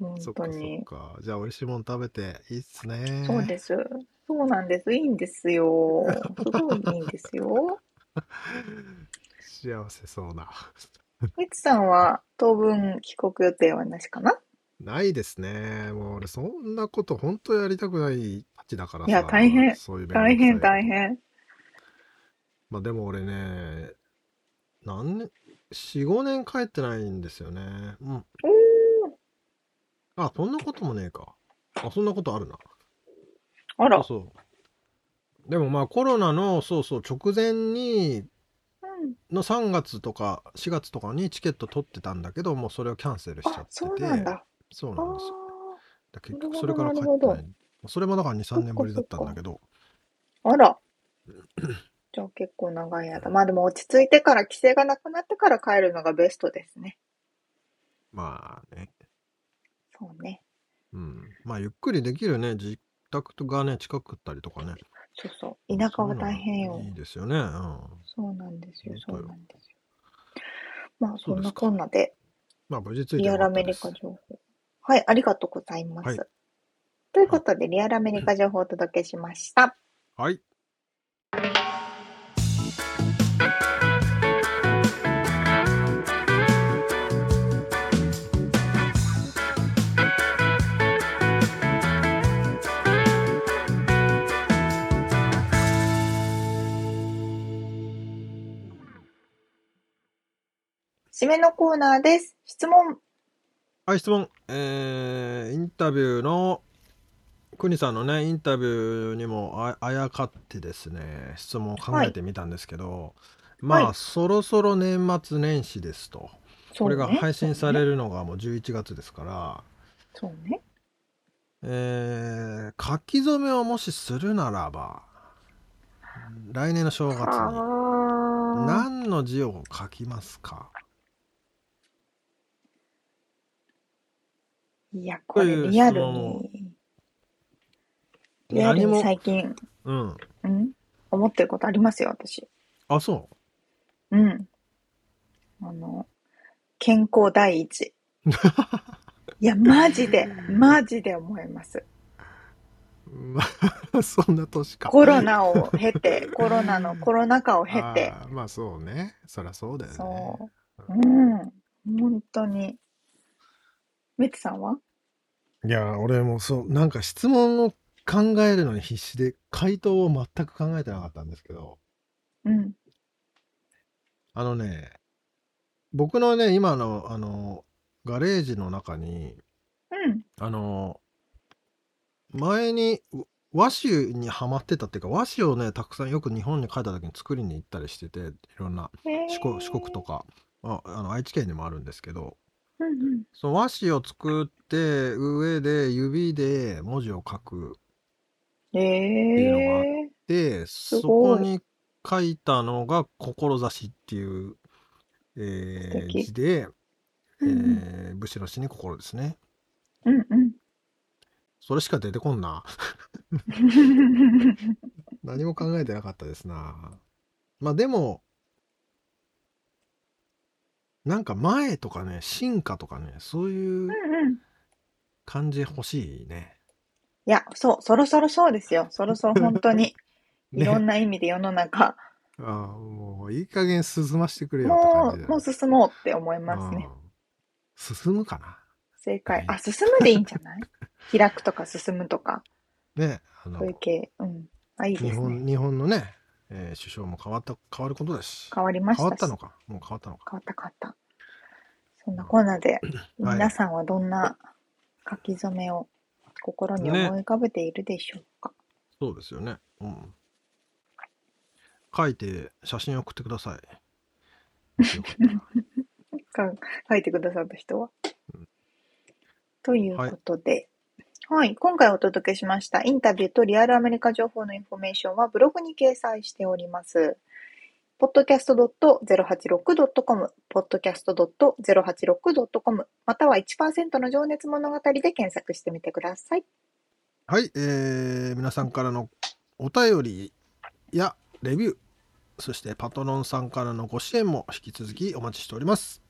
本当に。そっかじゃあ美味しいもの食べていいっすね。そうです。そうなんです。いいんですよ。すごいいいんですよ。幸せそうな。みつさんは当分帰国予定はなしかな？ないですね。もう俺、そんなこと本当やりたくないたちだからいや、大変。そういう大変、大大変。まあでも俺ね、何年、4、5年帰ってないんですよね。うん。おー。あ、そんなこともねえか。あ、そんなことあるな。あら。そうそう。でもまあコロナの、そうそう、直前に、うん。の3月とか4月とかにチケット取ってたんだけど、もうそれをキャンセルしちゃってあて。、そうなんだ。そうあなんですよ。ーだ結局それから帰ってない。それもだから2、3年ぶりだったんだけど。あら。じゃあ結構長い間。まあでも落ち着いてから、規制がなくなってから帰るのがベストですね。まあね。そうね。うん。まあゆっくりできるね、自宅がね、近くったりとかね。そうそう。田舎は大変よい。いいですよね。うん。そうなんですよ。そうなんですよ。まあそんなこんなで、まあ無事ついてリよアルアメリ。カ情報。はい、ありがとうございます。はいということで、リアルアメリカ情報をお届けしました。はい。締めのコーナーです。質問。はい、質問。えー、インタビューの、国さんのね、インタビューにもああやかってですね、質問を考えてみたんですけど、まあ、はいそろそろ年末年始ですと。そうねこれが配信される。るのがもう11月ですから、そうね。えー、書き初めをもしするならば、来年の正月に何の字を書きますか？いや、これリアルに、リアルに最近、うん。うん？思ってることありますよ、私。あ、そう。うん。あの、健康第一。いや、マジで、マジで思います。まあ、そんな年か。コロナを経て、コロナのコロナ禍を経て、あーまあそうね。そりゃそうだよね。そう。うん。本当に。メツさんは？いや、俺もそう、なんか質問を考えるのに必死で、回答を全く考えてなかったんですけど、うん。あのね、僕のね、今の、あの、ガレージの中に、うん。あの、前にう和紙にハマってたっていうか、和紙をね、たくさんよく日本に帰った時に作りに行ったりしてて、いろんな四国四国とか。か、ああの愛知県にもあるんですけど、うんうん。その和紙を作って、上で指で文字を書くえいうのがあっえで、そごいこに書いたのが、志っていう、えー字で、えうんうんー武士の死に心ですね。うんうん。それしか出てこんな。何も考えてなかったですな。まあでも、なんか前とかね、進化とかね、そういう。感じ欲しいね。いや、そう、そろそろそうですよ。そろそろ本当に、いねろんな意味で世の中、ああ、もういい加減進ましてくれよってもう、感じだよもう進もうって思いますね。うん進むかな？正解。はあ、進むでいいんじゃない？開くとか進むとか、ね、あのそういう系。うん。あ、いいですね。日本日本のね、えー首相も変わった変わることだし変わりましたし。変わったのか？もう変わったのか？変わった変わった。そんなこんなで、はい。皆さんはどんな書き初めを心に思い浮かべているでしょうか？そうですよね。うん。書いて写真送ってください。書いてくださった人は？うん。ということで、はい、今回お届けしましたインタビューとリアルアメリカ情報のインフォメーションはブログに掲載しております。podcast.086.com、podcast.086.com、または1%の情熱物語で検索してみてください。はい、えー皆さんからのお便りやレビューそしてパトロンさんからのご支援も引き続きお待ちしております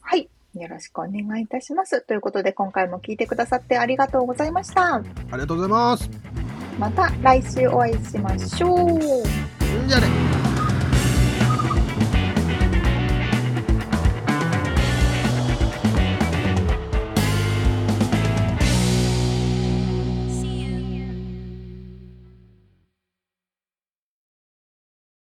はい。よろしくお願いいたします。ということで、今回も聞いてくださってありがとうございました。ありがとうございますまた来週お会いしましょう。じゃあね